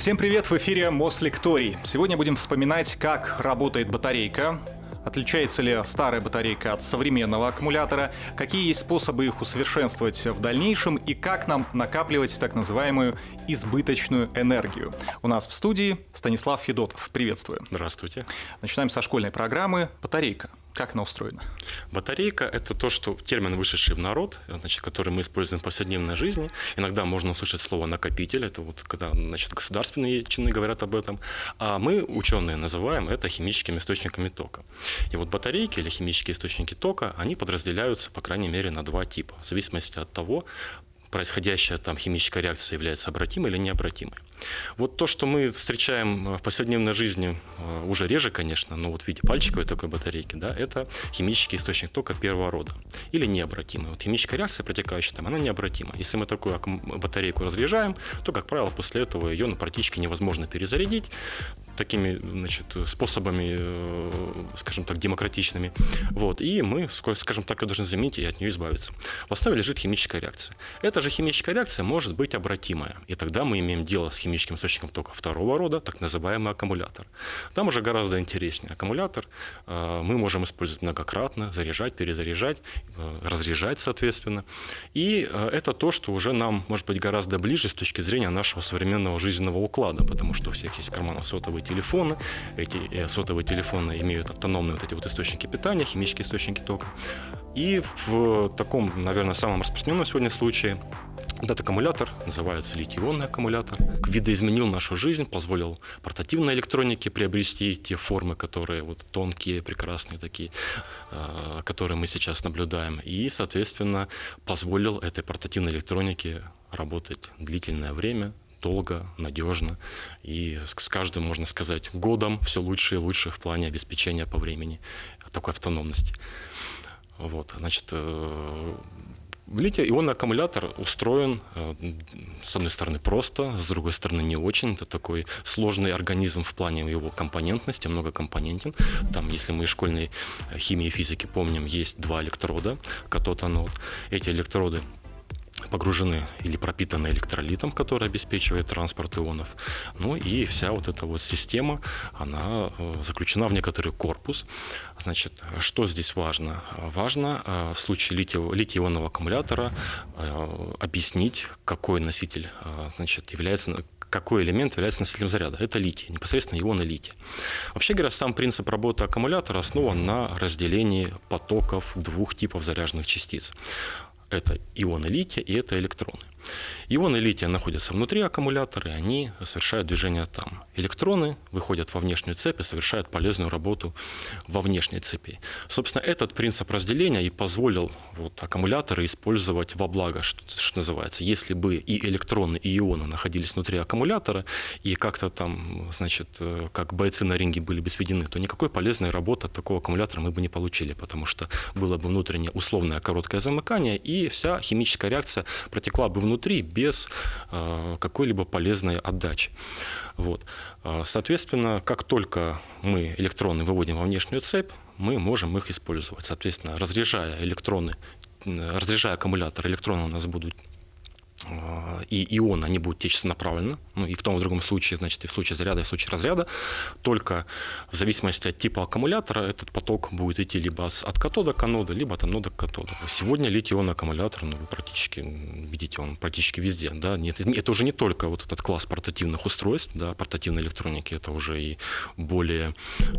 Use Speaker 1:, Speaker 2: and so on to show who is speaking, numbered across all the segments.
Speaker 1: Всем привет, в эфире Мослекторий. Сегодня будем вспоминать, как работает батарейка, Отличается ли старая батарейка от современного аккумулятора? Какие есть способы их усовершенствовать в дальнейшем? И как нам накапливать так называемую избыточную энергию? У нас в студии Станислав Федотов. Приветствую.
Speaker 2: Здравствуйте.
Speaker 1: Начинаем со школьной программы «Батарейка». Как она устроена?
Speaker 2: Батарейка – это то, что термин, вышедший в народ, значит, который мы используем в повседневной жизни. Иногда можно услышать слово «накопитель», это вот когда значит, государственные чины говорят об этом. А мы, ученые, называем это химическими источниками тока. И вот батарейки или химические источники тока, они подразделяются, по крайней мере, на два типа, в зависимости от того, происходящая там химическая реакция является обратимой или необратимой. Вот то, что мы встречаем э, в повседневной жизни, э, уже реже, конечно, но вот в виде пальчиковой такой батарейки, да, это химический источник тока первого рода или необратимый. Вот химическая реакция, протекающая там, она необратима. Если мы такую батарейку разряжаем, то, как правило, после этого ее ну, практически невозможно перезарядить такими значит, способами, э, скажем так, демократичными. Вот. И мы, скажем так, ее должны заменить и от нее избавиться. В основе лежит химическая реакция. Эта же химическая реакция может быть обратимая. И тогда мы имеем дело с химической химическим источником тока второго рода, так называемый аккумулятор. Там уже гораздо интереснее. Аккумулятор э, мы можем использовать многократно, заряжать, перезаряжать, э, разряжать, соответственно. И э, это то, что уже нам может быть гораздо ближе с точки зрения нашего современного жизненного уклада, потому что у всех есть в карманах сотовые телефоны, эти сотовые телефоны имеют автономные вот эти вот источники питания, химические источники тока. И в таком, наверное, самом распространенном сегодня случае этот аккумулятор называется литий-ионный аккумулятор. Видоизменил нашу жизнь, позволил портативной электронике приобрести те формы, которые вот тонкие, прекрасные такие, э, которые мы сейчас наблюдаем. И, соответственно, позволил этой портативной электронике работать длительное время, долго, надежно. И с каждым, можно сказать, годом все лучше и лучше в плане обеспечения по времени такой автономности. Вот, значит, э, Литий-ионный аккумулятор устроен, э, с одной стороны, просто, с другой стороны, не очень. Это такой сложный организм в плане его компонентности, многокомпонентен. Там, если мы из школьной химии и физики помним, есть два электрода, катод-анод. Эти электроды погружены или пропитаны электролитом, который обеспечивает транспорт ионов. Ну и вся вот эта вот система, она э, заключена в некоторый корпус. Значит, что здесь важно? Важно э, в случае литий-ионного аккумулятора э, объяснить, какой носитель значит, является какой элемент является носителем заряда. Это литий, непосредственно ионы лития. Вообще говоря, сам принцип работы аккумулятора основан на разделении потоков двух типов заряженных частиц. Это ионы лития и это электроны. Ионы лития находятся внутри аккумулятора, и они совершают движение там. Электроны выходят во внешнюю цепь и совершают полезную работу во внешней цепи. Собственно, этот принцип разделения и позволил вот, аккумуляторы использовать во благо, что, что называется. Если бы и электроны, и ионы находились внутри аккумулятора, и как-то там, значит, э, как бойцы на ринге были бы сведены, то никакой полезной работы от такого аккумулятора мы бы не получили, потому что было бы внутреннее условное короткое замыкание, и вся химическая реакция протекла бы внутри без э, какой-либо полезной отдачи. Вот. Э, соответственно, как только мы электроны выводим во внешнюю цепь, мы можем их использовать. Соответственно, разряжая электроны, разряжая аккумулятор, электроны у нас будут и ионы, они будут течь направленно, ну и в том и в другом случае, значит, и в случае заряда, и в случае разряда, только в зависимости от типа аккумулятора этот поток будет идти либо от катода к аноду, либо от анода к катоду. Сегодня литий-ионный аккумулятор, ну, вы практически видите, он практически везде, да, нет, это уже не только вот этот класс портативных устройств, да, портативной электроники, это уже и более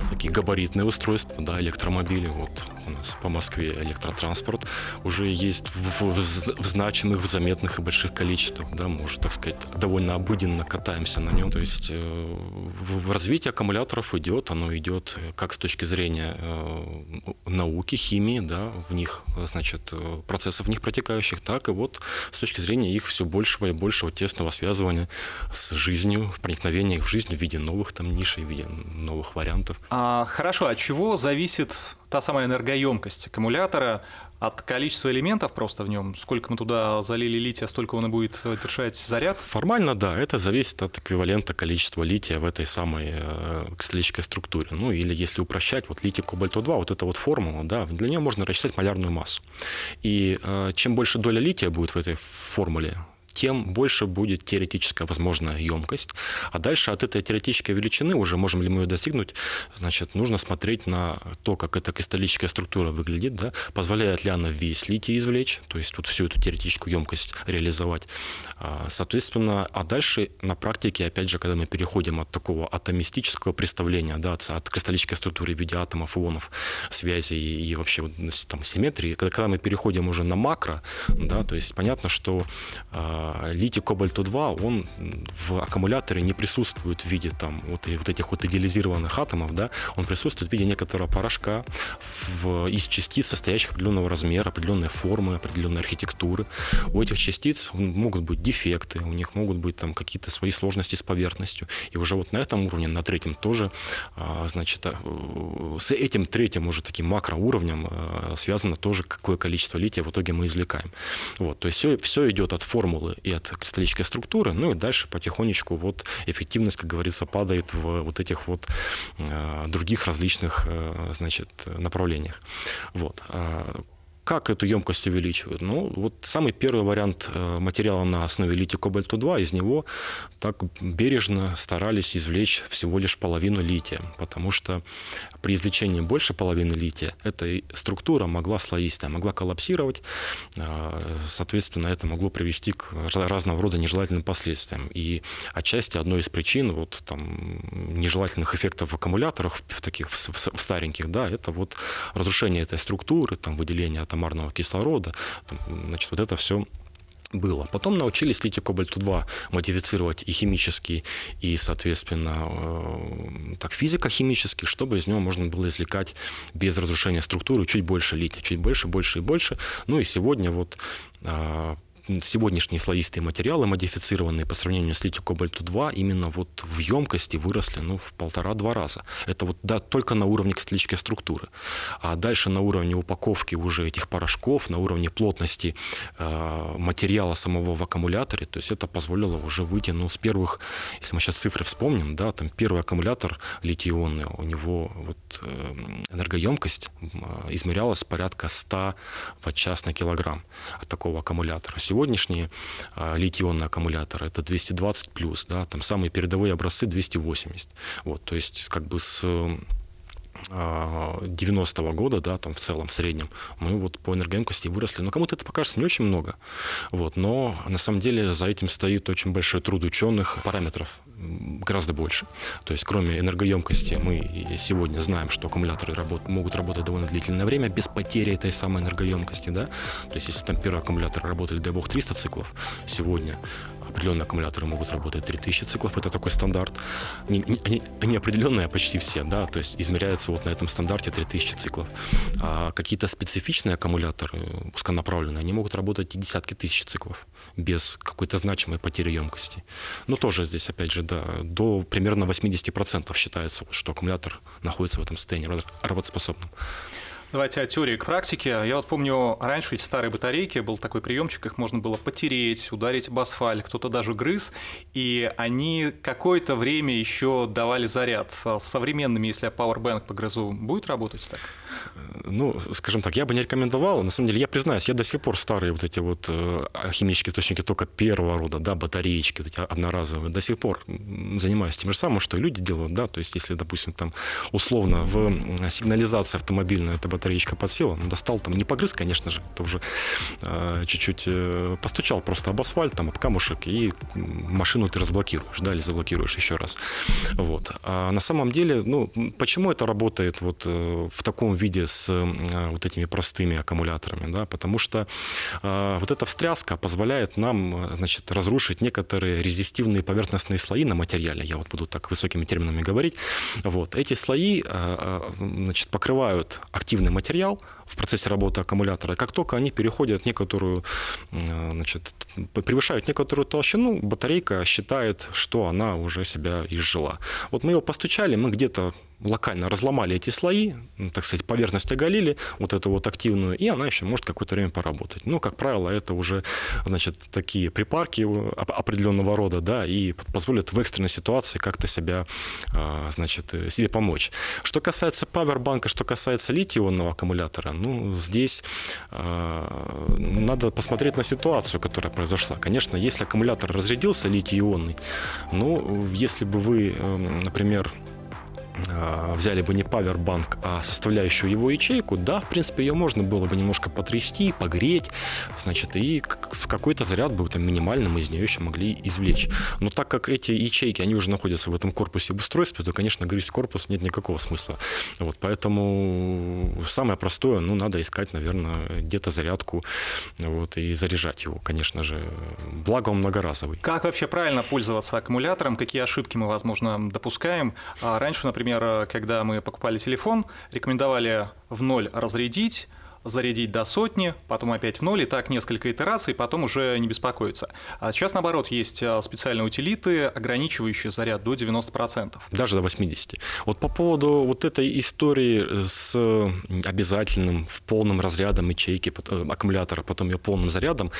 Speaker 2: такие габаритные устройства, да, электромобили, вот у нас по Москве электротранспорт уже есть в, в, в значимых, в заметных и больших количествах, да, мы уже, так сказать, довольно обыденно катаемся на нем. То есть э, в развитие аккумуляторов идет, оно идет э, как с точки зрения э, науки, химии, да, в них, значит, процессов в них протекающих, так и вот с точки зрения их все большего и большего тесного связывания с жизнью, проникновения их в жизнь в виде новых там нишей, в виде новых вариантов.
Speaker 1: А, хорошо, от чего зависит та самая энергоемкость аккумулятора? От количества элементов просто в нем, сколько мы туда залили лития, столько он и будет держать заряд?
Speaker 2: Формально, да, это зависит от эквивалента количества лития в этой самой э, кристаллической структуре. Ну, или если упрощать, вот литий кобальт-2, вот эта вот формула, да, для нее можно рассчитать малярную массу. И э, чем больше доля лития будет в этой формуле, тем больше будет теоретическая возможная емкость. А дальше от этой теоретической величины, уже можем ли мы ее достигнуть, значит, нужно смотреть на то, как эта кристаллическая структура выглядит, да, позволяет ли она весь литий извлечь, то есть вот всю эту теоретическую емкость реализовать. А, соответственно, а дальше на практике, опять же, когда мы переходим от такого атомистического представления, да, от кристаллической структуры в виде атомов, ионов, связи и вообще там, симметрии, когда, когда мы переходим уже на макро, да, то есть понятно, что э, литий кобальту-2, он в аккумуляторе не присутствует в виде там вот, вот этих вот идеализированных атомов, да, он присутствует в виде некоторого порошка в, из частиц, состоящих определенного размера, определенной формы, определенной архитектуры. У этих частиц могут быть дефекты, у них могут быть там какие-то свои сложности с поверхностью. И уже вот на этом уровне, на третьем тоже, а, значит, а, с этим третьим уже таким макроуровнем а, связано тоже, какое количество лития в итоге мы извлекаем. Вот, то есть все, все идет от формулы и от кристаллической структуры, ну и дальше потихонечку вот эффективность, как говорится, падает в вот этих вот других различных, значит, направлениях. Вот. Как эту емкость увеличивают? Ну, вот самый первый вариант э, материала на основе лития кобальту 2, из него так бережно старались извлечь всего лишь половину лития, потому что при извлечении больше половины лития эта структура могла слоистая, могла коллапсировать, э, соответственно, это могло привести к разного рода нежелательным последствиям. И отчасти одной из причин вот, там, нежелательных эффектов в аккумуляторах, в таких в стареньких, да, это вот разрушение этой структуры, там, выделение атомарного кислорода. Значит, вот это все было. Потом научились литий кобальту 2 модифицировать и химически, и, соответственно, э, так физико-химически, чтобы из него можно было извлекать без разрушения структуры чуть больше лития, чуть больше, больше и больше. Ну и сегодня вот э, сегодняшние слоистые материалы, модифицированные по сравнению с литий кобальту 2, именно вот в емкости выросли ну, в полтора-два раза. Это вот да, только на уровне кристаллической структуры. А дальше на уровне упаковки уже этих порошков, на уровне плотности э, материала самого в аккумуляторе, то есть это позволило уже выйти, ну, с первых, если мы сейчас цифры вспомним, да, там первый аккумулятор литий-ионный, у него вот э, энергоемкость э, измерялась порядка 100 ватт-час на килограмм от такого аккумулятора. Сегодня сегодняшние а, литий-ионные аккумуляторы это 220 плюс, да, там самые передовые образцы 280. Вот, то есть как бы с 90-го а, года, да, там в целом, в среднем, мы вот по энергоемкости выросли. Но кому-то это покажется не очень много. Вот, но на самом деле за этим стоит очень большой труд ученых параметров гораздо больше. То есть кроме энергоемкости мы сегодня знаем, что аккумуляторы работ, могут работать довольно длительное время без потери этой самой энергоемкости. Да? То есть если там первый аккумулятор работали, дай бог, 300 циклов, сегодня определенные аккумуляторы могут работать 3000 циклов, это такой стандарт. Они, определенные почти все, да, то есть измеряется вот на этом стандарте 3000 циклов. А какие-то специфичные аккумуляторы узконаправленные, они могут работать и десятки тысяч циклов без какой-то значимой потери емкости. Но тоже здесь, опять же, да, до примерно 80% считается, что аккумулятор находится в этом состоянии работоспособным.
Speaker 1: Давайте от теории к практике. Я вот помню, раньше эти старые батарейки, был такой приемчик, их можно было потереть, ударить об асфальт, кто-то даже грыз, и они какое-то время еще давали заряд. С современными, если я Powerbank погрызу, будет работать так?
Speaker 2: ну, скажем так, я бы не рекомендовал. На самом деле, я признаюсь, я до сих пор старые вот эти вот э, химические источники только первого рода, да, батареечки, вот эти одноразовые, до сих пор занимаюсь тем же самым, что и люди делают, да, то есть если, допустим, там условно в сигнализации автомобильной эта батареечка подсела, достал там, не погрыз, конечно же, это уже э, чуть-чуть э, постучал просто об асфальт, там, об камушек, и машину ты разблокируешь, да, или заблокируешь еще раз. Вот. А на самом деле, ну, почему это работает вот э, в таком виде с э, вот этими простыми аккумуляторами, да, потому что э, вот эта встряска позволяет нам, э, значит, разрушить некоторые резистивные поверхностные слои на материале, я вот буду так высокими терминами говорить, вот, эти слои, значит, покрывают активный материал, в процессе работы аккумулятора. Как только они переходят некоторую, значит, превышают некоторую толщину, батарейка считает, что она уже себя изжила. Вот мы ее постучали, мы где-то локально разломали эти слои, ну, так сказать, поверхность оголили, вот эту вот активную, и она еще может какое-то время поработать. Ну, как правило, это уже, значит, такие припарки определенного рода, да, и позволят в экстренной ситуации как-то себя, а, значит, себе помочь. Что касается павербанка, что касается литий-ионного аккумулятора, Ну, здесь э, надо посмотреть на ситуацию, которая произошла. Конечно, если аккумулятор разрядился литий-ионный, ну, если бы вы, э, например, а, взяли бы не павербанк, а составляющую его ячейку, да, в принципе, ее можно было бы немножко потрясти, погреть, значит, и какой-то заряд бы там минимальным из нее еще могли извлечь. Но так как эти ячейки, они уже находятся в этом корпусе в устройстве, то, конечно, грызть корпус нет никакого смысла. Вот, поэтому самое простое, ну, надо искать, наверное, где-то зарядку вот, и заряжать его, конечно же. Благо он многоразовый.
Speaker 1: Как вообще правильно пользоваться аккумулятором? Какие ошибки мы, возможно, допускаем? А раньше, например, например, когда мы покупали телефон, рекомендовали в ноль разрядить, зарядить до сотни, потом опять в ноль, и так несколько итераций, потом уже не беспокоиться. А сейчас, наоборот, есть а, специальные утилиты, ограничивающие заряд до 90%.
Speaker 2: Даже до 80%. Вот по поводу вот этой истории с обязательным в полном разрядом ячейки э, аккумулятора, потом ее полным зарядом,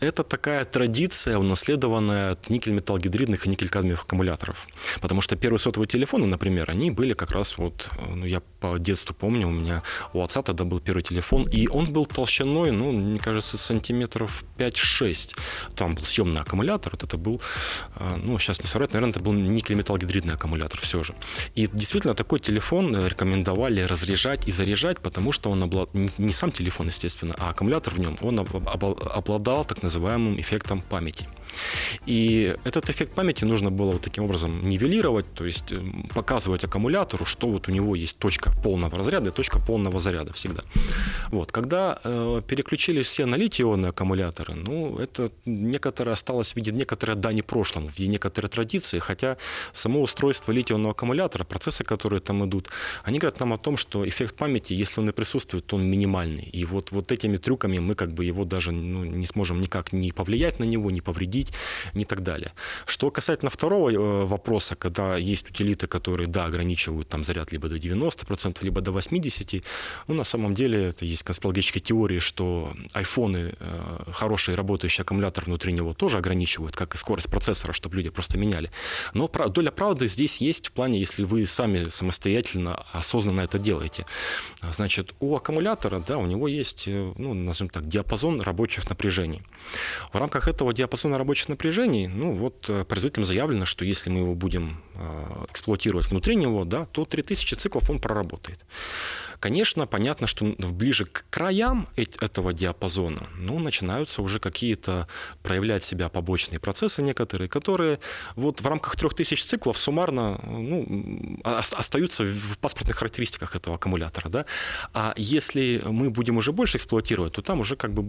Speaker 2: это такая традиция, унаследованная от никель-металлгидридных и никель-кадмиевых аккумуляторов. Потому что первые сотовые телефоны, например, они были как раз вот, ну, я по детству помню, у меня у отца тогда был первый телефон, и он был толщиной, ну, мне кажется, сантиметров 5-6. Там был съемный аккумулятор. Вот это был, а, ну, сейчас не соврать, наверное, это был никель-металлгидридный аккумулятор все же. И действительно, такой телефон э, рекомендовали разряжать и заряжать, потому что он обладал, не сам телефон, естественно, а аккумулятор в нем, он обладал так называемым эффектом памяти. И этот эффект памяти нужно было вот таким образом нивелировать, то есть э, показывать аккумулятору, что вот у него есть точка полного разряда и точка полного заряда всегда. Вот. Когда э, переключились все на литий-ионные аккумуляторы, ну, это некоторое осталось в виде некоторой дани прошлому, в виде некоторой традиции, хотя само устройство литий-ионного аккумулятора, процессы, которые там идут, они говорят нам о том, что эффект памяти, если он и присутствует, то он минимальный. И вот, вот этими трюками мы как бы его даже ну, не сможем никак не повлиять на него, не повредить, следить, не так далее. Что касательно второго э, вопроса, когда есть утилиты, которые, да, ограничивают там заряд либо до 90%, либо до 80%, ну, на самом деле, это есть конспирологические теории, что айфоны, э, хороший работающий аккумулятор внутри него тоже ограничивают, как и скорость процессора, чтобы люди просто меняли. Но доля правды здесь есть в плане, если вы сами самостоятельно, осознанно это делаете. Значит, у аккумулятора, да, у него есть, э, ну, назовем так, диапазон рабочих напряжений. В рамках этого диапазона рабочих рабочих напряжений, ну вот э, производителям заявлено, что если мы его будем э, эксплуатировать внутри него, да, то 3000 циклов он проработает. Конечно, понятно, что ближе к краям этого диапазона ну, начинаются уже какие-то проявлять себя побочные процессы некоторые, которые вот в рамках 3000 циклов суммарно ну, остаются в паспортных характеристиках этого аккумулятора. Да? А если мы будем уже больше эксплуатировать, то там уже как бы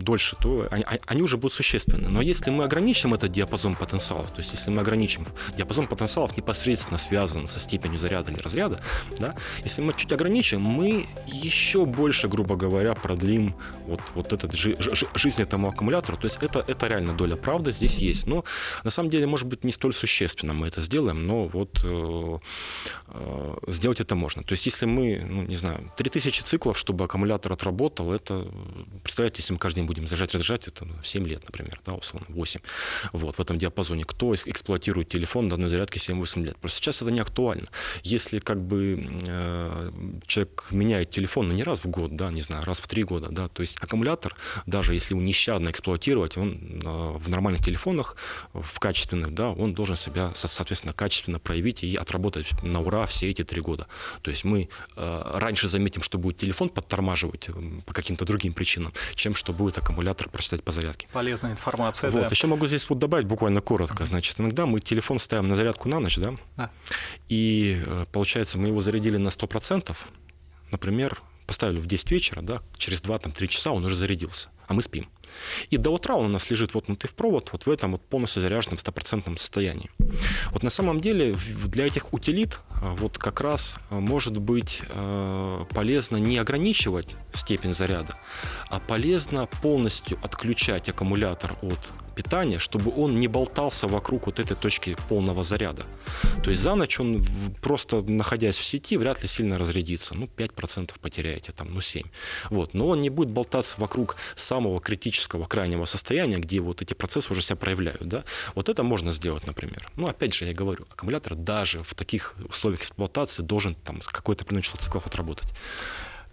Speaker 2: дольше, то они, они уже будут существенны. Но если мы ограничим этот диапазон потенциалов, то есть если мы ограничим, диапазон потенциалов непосредственно связан со степенью заряда или разряда, да? если мы чуть ограничим, мы еще больше, грубо говоря, продлим вот, вот этот жи- жи- жизнь этому аккумулятору. То есть это, это реально доля правды здесь есть. Но на самом деле, может быть, не столь существенно мы это сделаем, но вот э, э, сделать это можно. То есть если мы, ну, не знаю, 3000 циклов, чтобы аккумулятор отработал, это, представляете, если мы каждый день будем заряжать, разряжать, это 7 лет, например, да, условно, 8. Вот, в этом диапазоне. Кто эксплуатирует телефон до одной зарядки 7-8 лет? Просто сейчас это не актуально. Если как бы э, человек меняет телефон, ну, не раз в год, да, не знаю, раз в три года, да, то есть аккумулятор, даже если его нещадно эксплуатировать, он а, в нормальных телефонах, в качественных, да, он должен себя, соответственно, качественно проявить и отработать на ура все эти три года. То есть мы а, раньше заметим, что будет телефон подтормаживать по каким-то другим причинам, чем что будет аккумулятор проседать по зарядке.
Speaker 1: Полезная информация,
Speaker 2: Вот,
Speaker 1: да.
Speaker 2: еще могу здесь вот добавить буквально коротко. Значит, иногда мы телефон ставим на зарядку на ночь, да, да. и э, получается, мы его зарядили на 100%, например, поставили в 10 вечера, да, через 2-3 часа он уже зарядился, а мы спим. И до утра он у нас лежит воткнутый в провод, вот в этом вот полностью заряженном стопроцентном состоянии. Вот на самом деле для этих утилит а, вот как раз а, может быть а, полезно не ограничивать степень заряда, а полезно полностью отключать аккумулятор от питания, чтобы он не болтался вокруг вот этой точки полного заряда. То есть за ночь он просто находясь в сети вряд ли сильно разрядится. Ну, 5% потеряете, там, ну, 7%. Вот. Но он не будет болтаться вокруг самого критического крайнего состояния, где вот эти процессы уже себя проявляют. Да? Вот это можно сделать, например. Ну, опять же, я говорю, аккумулятор даже в таких условиях эксплуатации должен там какой-то определенное число циклов отработать.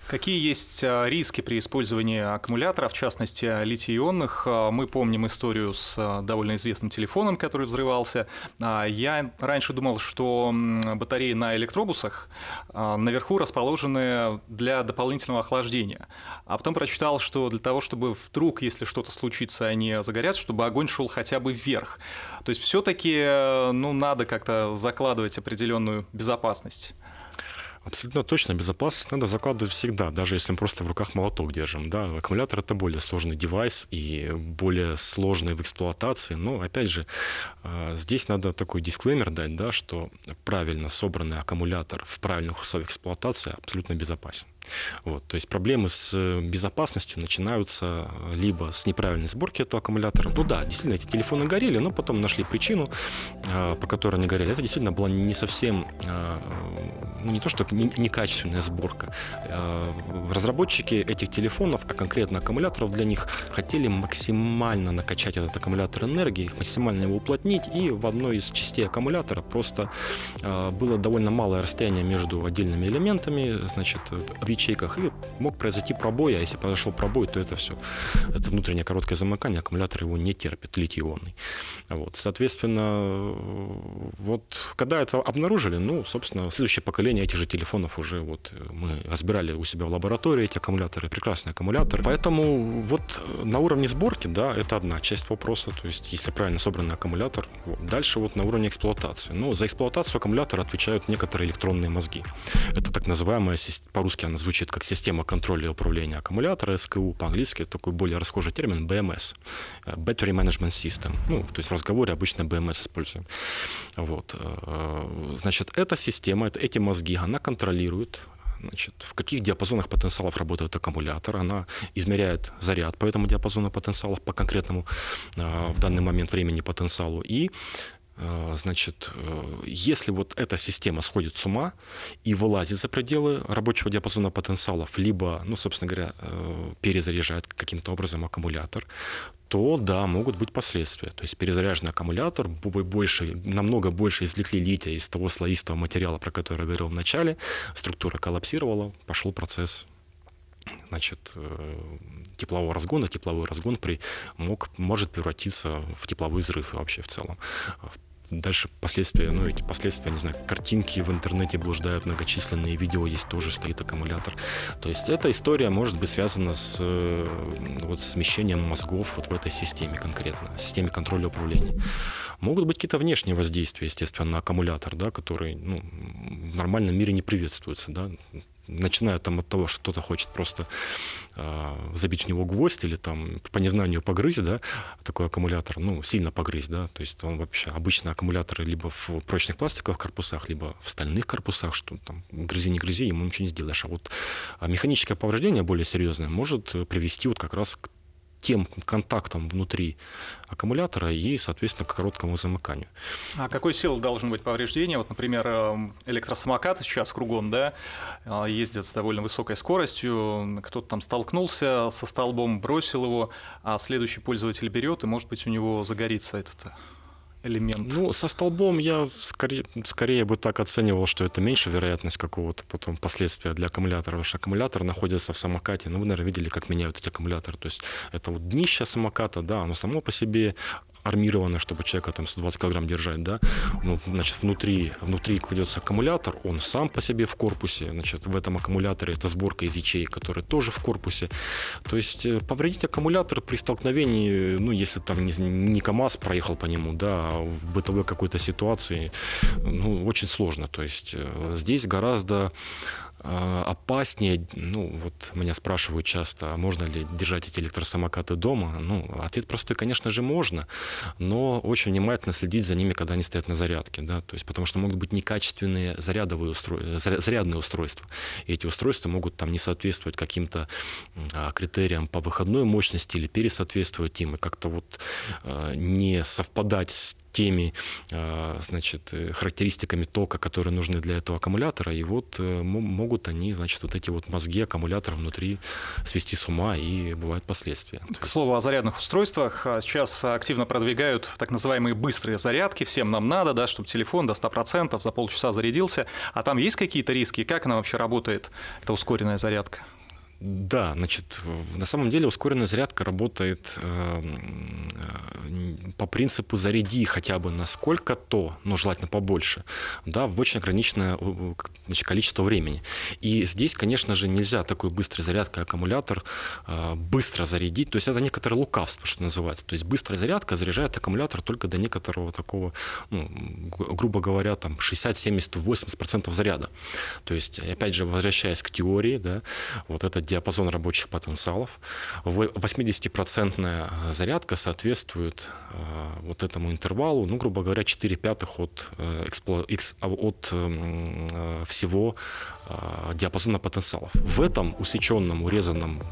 Speaker 1: Какие есть а, риски при использовании аккумуляторов, в частности литий-ионных? А, мы помним историю с а, довольно известным телефоном, который взрывался. Я раньше думал, что батареи на электробусах наверху расположены для дополнительного охлаждения. А потом прочитал, что для того, чтобы вдруг, если что-то случится, они загорятся, чтобы огонь шел хотя бы вверх. То есть все-таки ну, надо как-то закладывать определенную безопасность.
Speaker 2: Абсолютно точно. Безопасность надо закладывать всегда, даже если мы просто в руках молоток держим. Да? Аккумулятор — это более сложный девайс и более сложный в эксплуатации. Но, опять же, а, здесь надо такой дисклеймер дать, да, что правильно собранный аккумулятор в правильных условиях эксплуатации абсолютно безопасен. Вот, то есть проблемы с э, безопасностью начинаются э, либо с неправильной сборки этого аккумулятора. Ну да, действительно, эти телефоны горели, но потом нашли причину, э, по которой они горели. Это действительно была не совсем, ну не то что некачественная сборка. Разработчики этих телефонов, а конкретно аккумуляторов для них, хотели максимально накачать этот аккумулятор энергией, максимально его уплотнить, и в одной из частей аккумулятора просто было довольно малое расстояние между отдельными элементами, значит, ячейках, и мог произойти пробой, а если произошел пробой, то это все. Это внутреннее короткое замыкание, аккумулятор его не терпит, литий-ионный. Вот. Соответственно, вот когда это обнаружили, ну, собственно, следующее поколение этих же телефонов уже вот мы разбирали у себя в лаборатории эти аккумуляторы, прекрасные аккумуляторы. Поэтому вот на уровне сборки, да, это одна часть вопроса, то есть если правильно собранный аккумулятор, вот. дальше вот на уровне эксплуатации. Ну, за эксплуатацию аккумулятора отвечают некоторые электронные мозги. Это так называемая, по-русски она звучит как система контроля и управления аккумулятора, СКУ, по-английски такой более расхожий термин BMS, э, Battery Management System. Ну, то есть в разговоре обычно BMS используем. Вот. Э, значит, эта система, эти мозги, она контролирует значит, в каких диапазонах потенциалов работает аккумулятор. Она измеряет заряд по этому диапазону потенциалов, по конкретному э, в данный момент времени потенциалу. И значит, э, если вот эта система сходит с ума и вылазит за пределы рабочего диапазона потенциалов, либо, ну, собственно говоря, э, перезаряжает каким-то образом аккумулятор, то да, могут быть последствия. То есть перезаряженный аккумулятор, больше, намного больше извлекли лития из того слоистого материала, про который я говорил в начале, структура коллапсировала, пошел процесс значит, теплового разгона, тепловой разгон при, мог, может превратиться в тепловой взрыв вообще в целом дальше последствия, ну эти последствия, не знаю, картинки в интернете блуждают многочисленные, видео есть тоже стоит аккумулятор. То есть эта история может быть связана с э, вот, смещением мозгов вот в этой системе конкретно, системе контроля управления. Могут быть какие-то внешние воздействия, естественно, на аккумулятор, да, который ну, в нормальном мире не приветствуется. Да начиная там от того, что кто-то хочет просто э, забить в него гвоздь или там по незнанию погрызть, да, такой аккумулятор, ну, сильно погрызть, да, то есть он вообще, обычно аккумуляторы либо в прочных пластиковых корпусах, либо в стальных корпусах, что там грызи, не грызи, ему ничего не сделаешь. А вот механическое повреждение более серьезное может привести вот как раз к тем контактам внутри аккумулятора и, соответственно, к короткому замыканию.
Speaker 1: А какой силы должен быть повреждение? Вот, например, эм, электросамокаты сейчас кругом, да, э, ездят с довольно высокой скоростью, кто-то там столкнулся со столбом, бросил его, а следующий пользователь берет, и, может быть, у него загорится этот элемент?
Speaker 2: Ну, со столбом я скорее, скорее бы так оценивал, что это меньше вероятность какого-то потом последствия для аккумулятора, потому что аккумулятор находится в самокате. Ну, вы, наверное, видели, как меняют эти аккумуляторы. То есть это вот днище самоката, да, оно само по себе армированное, чтобы человека там 120 килограмм держать, да, ну, значит, внутри, внутри кладется аккумулятор, он сам по себе в корпусе, значит, в этом аккумуляторе это сборка из ячеек, которые тоже в корпусе. То есть э, повредить аккумулятор при столкновении, ну, если там не, не КАМАЗ проехал по нему, да, а в бытовой какой-то ситуации, ну, очень сложно. То есть э, здесь гораздо опаснее, ну, вот меня спрашивают часто, а можно ли держать эти электросамокаты дома? Ну, ответ простой, конечно же, можно, но очень внимательно следить за ними, когда они стоят на зарядке, да, то есть потому что могут быть некачественные зарядовые устройства, зарядные устройства, и эти устройства могут там не соответствовать каким-то а, критериям по выходной мощности или пересоответствовать им, и как-то вот а, не совпадать с теми а, значит, э, характеристиками тока, которые нужны для этого аккумулятора, и вот э, могут они, значит, вот эти вот мозги аккумулятора внутри свести с ума, и бывают последствия.
Speaker 1: К слову о зарядных устройствах, а, сейчас активно продвигают так называемые быстрые зарядки, всем нам надо, да, чтобы телефон до 100% за полчаса зарядился, а там есть какие-то риски, как она вообще работает, эта ускоренная зарядка?
Speaker 2: Да, значит, на самом деле ускоренная зарядка работает э, по принципу заряди хотя бы на сколько-то, но желательно побольше, да, в очень ограниченное значит, количество времени. И здесь, конечно же, нельзя такой быстрой зарядкой аккумулятор э, быстро зарядить. То есть это некоторое лукавство, что называется. То есть быстрая зарядка заряжает аккумулятор только до некоторого такого, ну, грубо говоря, там 60, 70, 80% заряда. То есть, опять же, возвращаясь к теории, да, вот этот диапазон рабочих потенциалов, 80% зарядка соответствует э, вот этому интервалу, ну, грубо говоря, 4 пятых от, э, от эм, э, всего а, диапазона потенциалов. В этом усеченном, урезанном,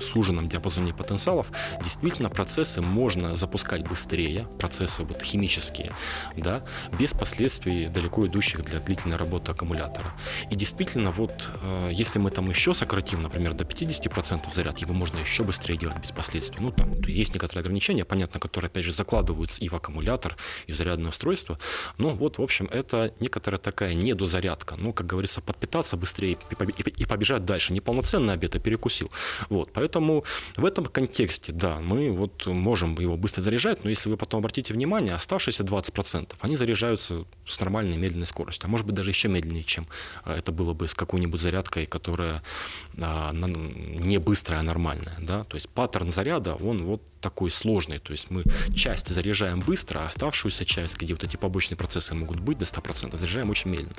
Speaker 2: суженном диапазоне потенциалов действительно процессы можно запускать быстрее, процессы вот химические, да, без последствий далеко идущих для длительной работы аккумулятора. И действительно, вот а, если мы там еще сократим, например, до 50% заряд, его можно еще быстрее делать без последствий. Ну, там есть некоторые ограничения, понятно, которые, опять же, закладываются и в аккумулятор, и в зарядное устройство. Но вот, в общем, это некоторая такая недозарядка. Ну, как говорится, подпитать питаться быстрее и побежать дальше. Неполноценный обед, а перекусил. Вот, поэтому в этом контексте, да, мы вот можем его быстро заряжать, но если вы потом обратите внимание, оставшиеся 20%, они заряжаются с нормальной медленной скоростью, а может быть даже еще медленнее, чем а, это было бы с какой-нибудь зарядкой, которая а, не быстрая, а нормальная. Да? То есть паттерн заряда, он вот такой сложный. То есть мы часть заряжаем быстро, а оставшуюся часть, где вот эти побочные процессы могут быть до 100%, заряжаем очень медленно.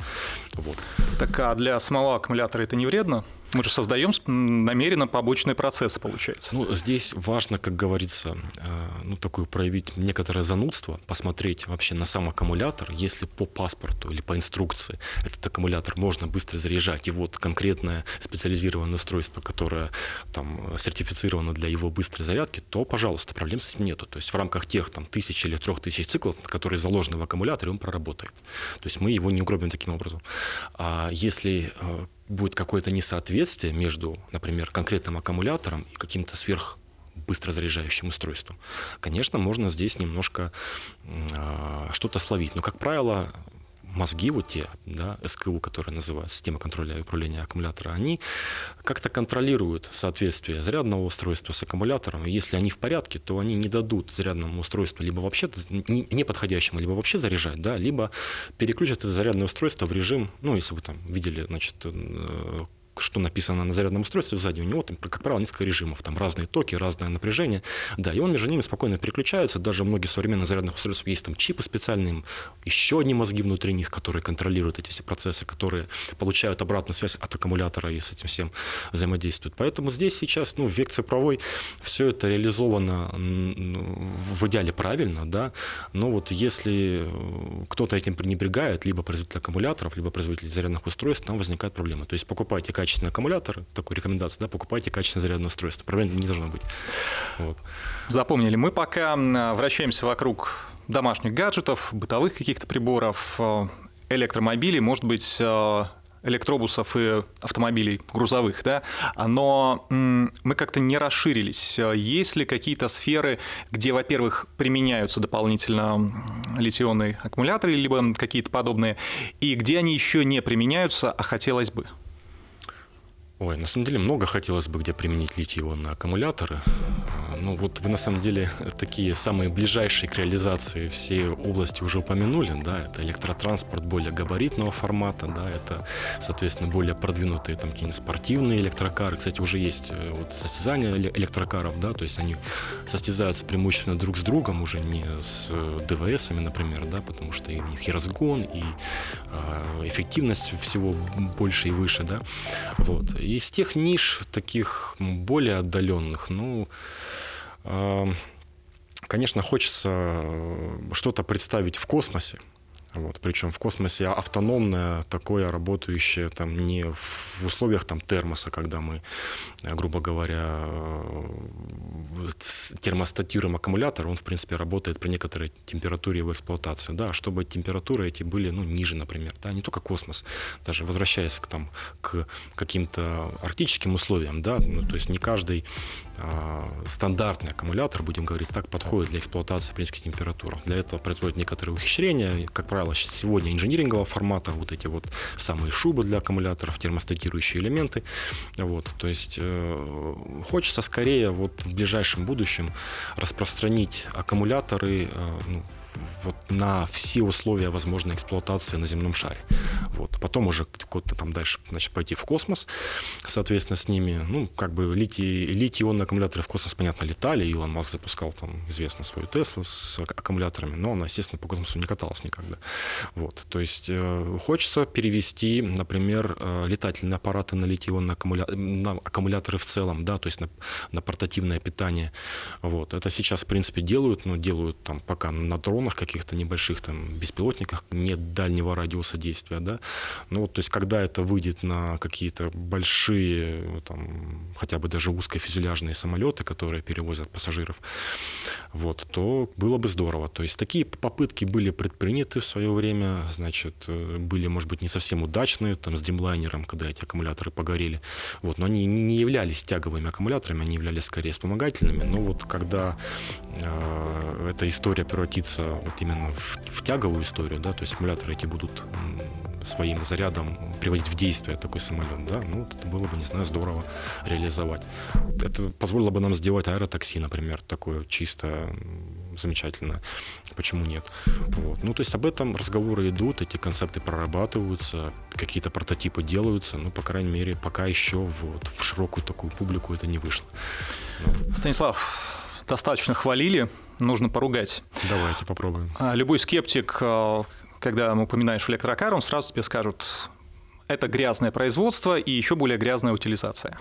Speaker 2: Вот.
Speaker 1: Так а для самого аккумулятора это не вредно? Мы же создаем намеренно побочные процессы, получается.
Speaker 2: Ну, здесь важно, как говорится, э, ну, такое проявить некоторое занудство, посмотреть вообще на сам аккумулятор. Если по паспорту или по инструкции этот аккумулятор можно быстро заряжать, и вот конкретное специализированное устройство, которое там сертифицировано для его быстрой зарядки, то, пожалуйста, проблем с этим нету. То есть в рамках тех там тысячи или трех тысяч циклов, которые заложены в аккумуляторе, он проработает. То есть мы его не угробим таким образом. А если э, будет какое-то несоответствие между, например, конкретным аккумулятором и каким-то сверх быстро заряжающим устройством. Конечно, можно здесь немножко э, что-то словить, но, как правило, мозги вот те, да, СКУ, которые называют система контроля и управления аккумулятора, они как-то контролируют соответствие зарядного устройства с аккумулятором. И если они в порядке, то они не дадут зарядному устройству либо вообще неподходящему, либо вообще заряжать, да, либо переключат это зарядное устройство в режим, ну, если вы там видели, значит, э, что написано на зарядном устройстве сзади, у него там, как правило, несколько режимов, там разные токи, разное напряжение, да, и он между ними спокойно переключается, даже многие современные зарядных устройств есть там чипы специальные, еще одни мозги внутри них, которые контролируют эти все процессы, которые получают обратную связь от аккумулятора и с этим всем взаимодействуют. Поэтому здесь сейчас, ну, век цифровой, все это реализовано в идеале правильно, да, но вот если кто-то этим пренебрегает, либо производитель аккумуляторов, либо производитель зарядных устройств, там возникает проблема. То есть покупайте качественный аккумулятор, такую рекомендацию, да, покупайте качественное зарядное устройство. Проблем не должно быть.
Speaker 1: Вот. Запомнили. Мы пока вращаемся вокруг домашних гаджетов, бытовых каких-то приборов, э, электромобилей, может быть, э, электробусов и автомобилей грузовых, да, но мы как-то не расширились. Есть ли какие-то сферы, где, во-первых, применяются дополнительно литионные аккумуляторы, либо какие-то подобные, и где они еще не применяются, а хотелось бы?
Speaker 2: Ой, на самом деле много хотелось бы где применить литий-ионные аккумуляторы. А, ну вот вы на самом деле такие самые ближайшие к реализации все области уже упомянули, да, это электротранспорт более габаритного формата, да, это, соответственно, более продвинутые там какие-нибудь спортивные электрокары. Кстати, уже есть э, вот состязания электрокаров, да, то есть они состязаются преимущественно друг с другом, уже не с э, ДВСами, например, да, потому что и у них и разгон, и э, эффективность всего больше и выше, да, вот. Из тех ниш, таких более отдаленных, ну, конечно, хочется э, что-то представить в космосе. Вот, причем в космосе автономное, такое работающее там не в условиях там термоса, когда мы, э, грубо говоря, э, термостатируем аккумулятор, он в принципе работает при некоторой температуре его эксплуатации, да, чтобы температуры эти были, ну, ниже, например, да, не только космос, даже возвращаясь к там к каким-то арктическим условиям, да, ну, то есть не каждый а, стандартный аккумулятор, будем говорить так, подходит для эксплуатации при низких температурах. Для этого производят некоторые ухищрения, как правило, правило, сегодня инжинирингового формата, вот эти вот самые шубы для аккумуляторов, термостатирующие элементы. Вот, то есть э, хочется скорее вот в ближайшем будущем распространить аккумуляторы э, ну, вот на все условия возможной эксплуатации на земном шаре. Вот. Потом уже куда-то там дальше значит, пойти в космос, соответственно, с ними. Ну, как бы литий, литий-ионные аккумуляторы в космос, понятно, летали. Илон Маск запускал там, известно, свою Теслу с аккумуляторами, но она, естественно, по космосу не каталась никогда. Вот. То есть э, хочется перевести, например, э, летательные аппараты на литий-ионные аккумуля... на аккумуляторы в целом, да, то есть на, на портативное питание. Вот. Это сейчас, в принципе, делают, но делают там пока на дронах каких-то небольших там беспилотниках, нет дальнего радиуса действия, да. Ну вот, то есть, когда это выйдет на какие-то большие, там, хотя бы даже узкофюзеляжные самолеты, которые перевозят пассажиров, вот, то было бы здорово. То есть, такие попытки были предприняты в свое время, значит, были, может быть, не совсем удачные, там, с дримлайнером, когда эти аккумуляторы погорели, вот, но они не являлись тяговыми аккумуляторами, они являлись скорее вспомогательными, но вот когда э, эта история превратится вот именно в, в тяговую историю, да, то есть аккумуляторы эти будут своим зарядом приводить в действие такой самолет, да, ну, это было бы, не знаю, здорово реализовать. Это позволило бы нам сделать аэротакси, например, такое чисто замечательно. Почему нет? Вот. Ну, то есть об этом разговоры идут, эти концепты прорабатываются, какие-то прототипы делаются, но, по крайней мере, пока еще вот, в широкую такую публику это не вышло.
Speaker 1: Вот. Станислав, достаточно хвалили, нужно поругать.
Speaker 2: Давайте попробуем.
Speaker 1: А, любой скептик, а, когда упоминаешь электрокар, он сразу тебе скажет, это грязное производство и еще более грязная утилизация.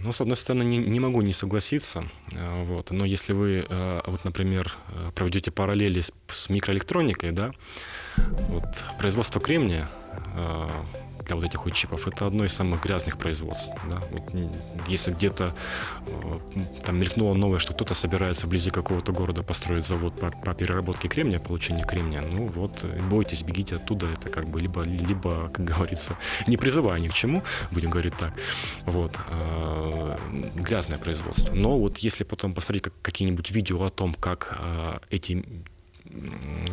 Speaker 2: Ну, с одной стороны, не, не могу не согласиться. А, вот. Но если вы, вот, например, проведете параллели с, с микроэлектроникой, да, вот производство кремния для вот этих вот чипов, это одно из самых грязных производств. Да? Вот, если где-то э, там мелькнуло новое, что кто-то собирается вблизи какого-то города построить завод по, по переработке кремния, получению кремния, ну вот, бойтесь, бегите оттуда, это как бы либо, либо как говорится, не призывая ни к чему, будем говорить так, вот, э, грязное производство. Но вот если потом посмотреть как, какие-нибудь видео о том, как э, эти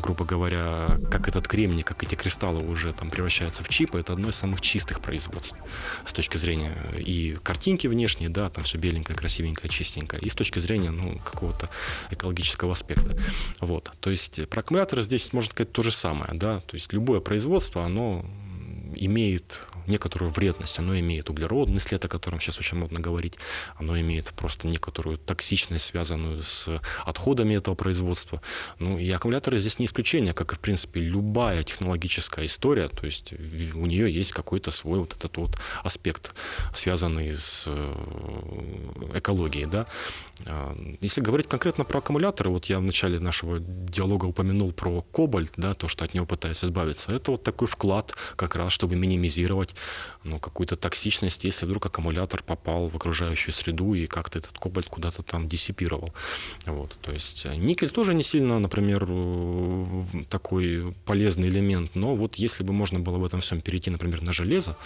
Speaker 2: грубо говоря, как этот кремний, как эти кристаллы уже там превращаются в чипы, это одно из самых чистых производств с точки зрения и картинки внешней, да, там все беленькое, красивенькое, чистенькое, и с точки зрения, ну, какого-то экологического аспекта. Вот. То есть про аккумуляторы здесь можно сказать то же самое, да, то есть любое производство, оно имеет некоторую вредность, оно имеет углеродный след, о котором сейчас очень модно говорить, оно имеет просто некоторую токсичность, связанную с отходами этого производства. Ну и аккумуляторы здесь не исключение, как и в принципе любая технологическая история, то есть у нее есть какой-то свой вот этот вот аспект, связанный с э, экологией, да. А, если говорить конкретно про аккумуляторы, вот я в начале нашего диалога упомянул про кобальт, да, то, что от него пытаются избавиться, это вот такой вклад как раз, чтобы минимизировать ну, какую-то токсичность, если вдруг аккумулятор попал в окружающую среду и как-то этот кобальт куда-то там диссипировал. Вот, то есть э, никель тоже не сильно, например, такой полезный элемент, но вот если бы можно было в этом всем перейти, например, на железо,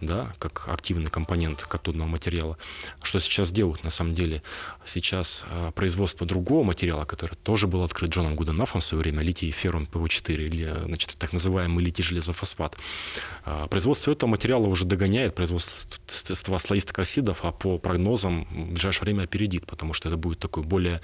Speaker 2: да, как активный компонент катодного материала, что сейчас делают на самом деле? Сейчас э, производство другого материала, который тоже был открыт Джоном Гуденафом в свое время, литий феррум PO4, или э, значит, так называемый литий железофосфат. Производство этого материала уже догоняет производство слоистых оксидов, а по прогнозам в ближайшее время опередит, потому что это будет такой более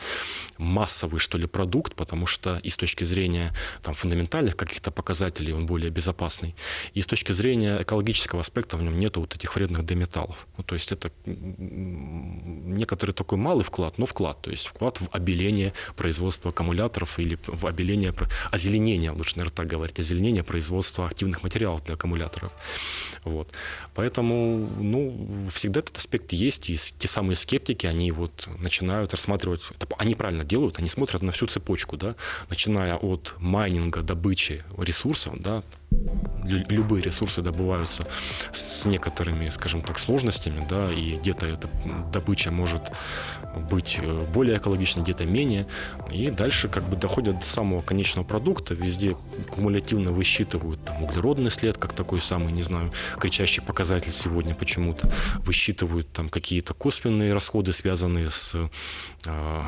Speaker 2: массовый, что ли, продукт, потому что и с точки зрения там, фундаментальных каких-то показателей он более безопасный, и с точки зрения экологического аспекта в нем нет вот этих вредных деметаллов. Ну, то есть это некоторый такой малый вклад, но вклад, то есть вклад в обеление производства аккумуляторов или в обеление, озеленение, лучше, наверное, так говорить, озеленение производства активных материалов для аккумуляторов. Вот. Поэтому, ну, всегда этот аспект есть, и те самые скептики, они вот начинают рассматривать, они правильно делают, они смотрят на всю цепочку, да, начиная от майнинга, добычи ресурсов, да, любые ресурсы добываются с некоторыми, скажем так, сложностями, да, и где-то эта добыча может быть э, более экологичной, где-то менее. И дальше как бы доходят до самого конечного продукта, везде кумулятивно высчитывают там, углеродный след, как такой самый, не знаю, кричащий показатель сегодня почему-то, высчитывают там какие-то косвенные расходы, связанные с э,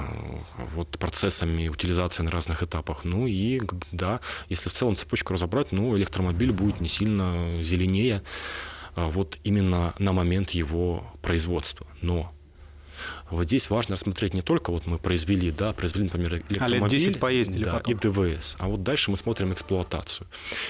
Speaker 2: вот, процессами утилизации на разных этапах. Ну и да, если в целом цепочку разобрать, ну электромобиль будет не сильно зеленее а, вот именно на момент его производства. Но вот здесь важно рассмотреть не только вот мы произвели, да, произвели, например, электромобиль. А лет 10
Speaker 1: поездили
Speaker 2: да,
Speaker 1: потом.
Speaker 2: и ДВС. А вот дальше мы смотрим эксплуатацию.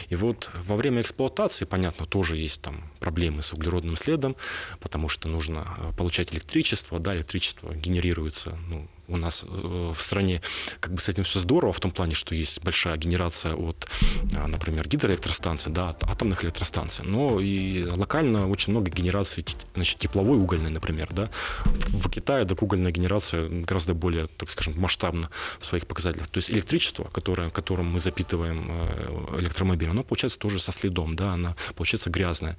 Speaker 2: И вот во время эксплуатации, понятно, тоже есть там проблемы с углеродным следом, потому что нужно э, получать электричество, да, электричество генерируется ну, у нас э, в стране как бы с этим все здорово в том плане, что есть большая генерация от, а, например, гидроэлектростанций, да, от атомных электростанций, но и локально очень много генерации значит, тепловой угольной, например, да. В, в Китае угольная генерация гораздо более, так скажем, масштабна в своих показателях. То есть электричество, которое, которым мы запитываем э, электромобиль, оно получается тоже со следом, да, она получается грязная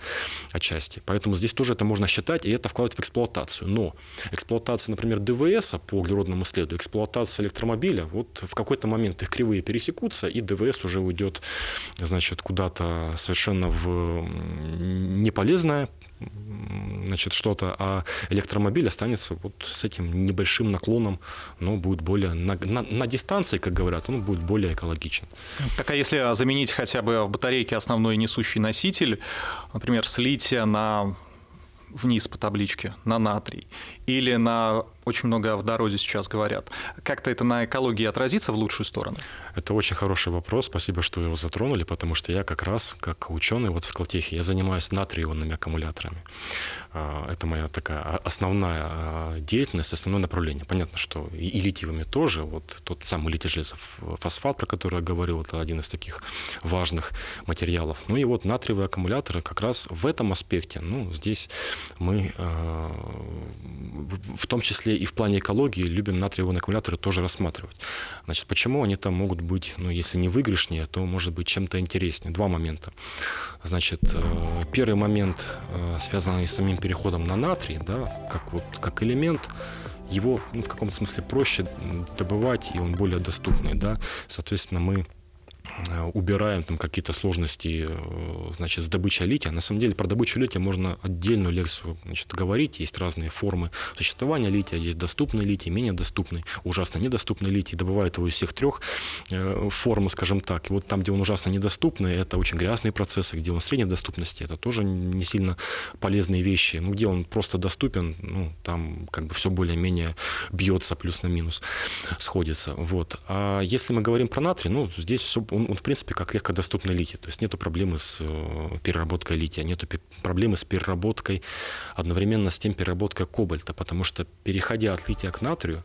Speaker 2: отчасти. Поэтому здесь тоже это можно считать, и это вкладывать в эксплуатацию. Но эксплуатация, например, ДВС по углеродному следу. Эксплуатация электромобиля, вот в какой-то момент их кривые пересекутся, и ДВС уже уйдет, значит, куда-то совершенно в неполезное значит, что-то, а электромобиль останется вот с этим небольшим наклоном, но будет более на, на, на дистанции, как говорят, он будет более экологичен.
Speaker 1: Так а если заменить хотя бы в батарейке основной несущий носитель, например, с лития на вниз по табличке на натрий или на очень много о водороде сейчас говорят. Как-то это на экологии отразится в лучшую сторону?
Speaker 2: Это очень хороший вопрос. Спасибо, что его затронули, потому что я как раз, как ученый вот в Скалтехе, я занимаюсь натриевыми аккумуляторами. А, это моя такая основная а, деятельность, основное направление. Понятно, что и литиевыми тоже. Вот тот самый литий фосфат, про который я говорил, это один из таких важных материалов. Ну и вот натриевые аккумуляторы как раз в этом аспекте. Ну, здесь мы а, в том числе и в плане экологии любим натриевые аккумуляторы тоже рассматривать. Значит, почему они там могут быть, ну, если не выигрышнее, то, может быть, чем-то интереснее. Два момента. Значит, э, первый момент, э, связанный с самим переходом на натрий, да, как, вот, как элемент, его ну, в каком-то смысле проще добывать, и он более доступный. Да? Соответственно, мы убираем там какие-то сложности э, значит, с добычей лития. На самом деле про добычу лития можно отдельную лекцию значит, говорить. Есть разные формы существования лития. Есть доступный литий, менее доступный, ужасно недоступный литий. Добывают его из всех трех э, форм, скажем так. И вот там, где он ужасно недоступный, это очень грязные процессы. Где он средней доступности, это тоже не сильно полезные вещи. Ну, где он просто доступен, ну, там как бы все более-менее бьется плюс на минус, сходится. Вот. А если мы говорим про натрий, ну, здесь все, он, он, в принципе, как легкодоступный литий. То есть нету проблемы с э, переработкой лития, нету проблемы с переработкой одновременно с тем переработкой кобальта, потому что, переходя от лития к натрию,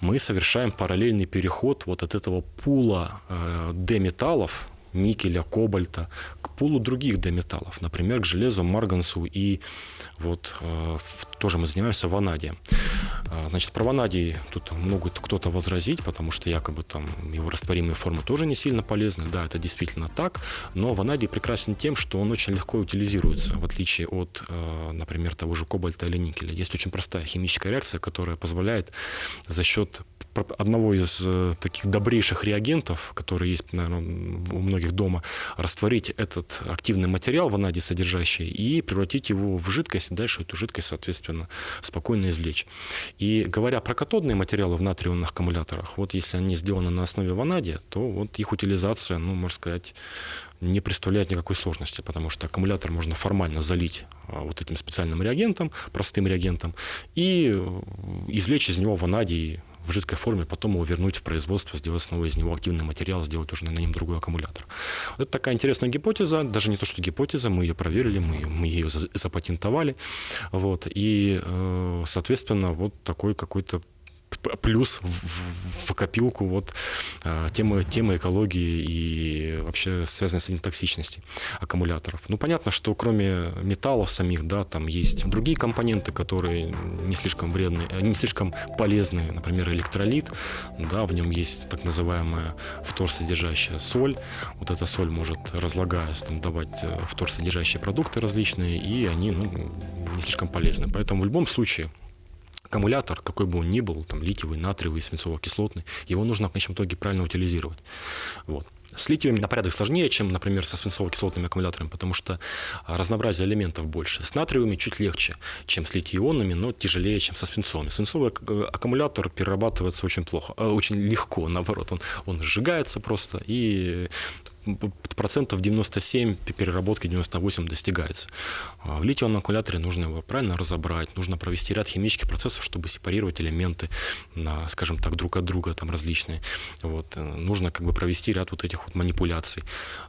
Speaker 2: мы совершаем параллельный переход вот от этого пула э, D-металлов, никеля, кобальта, к пулу других D-металлов, например, к железу, марганцу и вот э, тоже мы занимаемся ванадием. Э, значит, про ванадий тут могут кто-то возразить, потому что якобы там его растворимые формы тоже не сильно полезны. Да, это действительно так, но ванадий прекрасен тем, что он очень легко утилизируется, в отличие от, э, например, того же кобальта или никеля. Есть очень простая химическая реакция, которая позволяет за счет одного из таких добрейших реагентов, который есть, наверное, у многих дома, растворить этот активный материал ванадий содержащий и превратить его в жидкость, и дальше эту жидкость, соответственно, спокойно извлечь. И говоря про катодные материалы в натрионных аккумуляторах, вот если они сделаны на основе ванадия, то вот их утилизация, ну, можно сказать, не представляет никакой сложности, потому что аккумулятор можно формально залить а, вот этим специальным реагентом, простым реагентом, и э, извлечь из него ванадий в жидкой форме, потом его вернуть в производство, сделать снова из него активный материал, сделать уже на нем другой аккумулятор. Это такая интересная гипотеза, даже не то, что гипотеза, мы ее проверили, мы, мы ее запатентовали. Вот, и, э, соответственно, вот такой какой-то плюс в, в копилку вот а, темы, темы экологии и вообще связанной с этим токсичности аккумуляторов. Ну, понятно, что кроме металлов самих, да, там есть другие компоненты, которые не слишком вредные, не слишком полезные, например, электролит, да, в нем есть так называемая фторсодержащая соль. Вот эта соль может, разлагаясь, там, давать э, фторсодержащие продукты различные, и они ну, не слишком полезны. Поэтому в любом случае аккумулятор, какой бы он ни был, там литиевый, натриевый, свинцово-кислотный, его нужно в конечном итоге правильно утилизировать. Вот. С литиевыми на порядок сложнее, чем, например, со свинцово-кислотными аккумуляторами, потому что разнообразие элементов больше. С натриевыми чуть легче, чем с литий-ионными, но тяжелее, чем со свинцовыми. Свинцовый э, аккумулятор перерабатывается очень плохо, э, очень легко, наоборот, он, он сжигается просто, и процентов 97 переработки 98 достигается. А в литий-ионном аккумуляторе нужно его правильно разобрать, нужно провести ряд химических процессов, чтобы сепарировать элементы, на, скажем так, друг от друга там различные. Вот. Э, нужно как бы провести ряд вот этих вот манипуляций.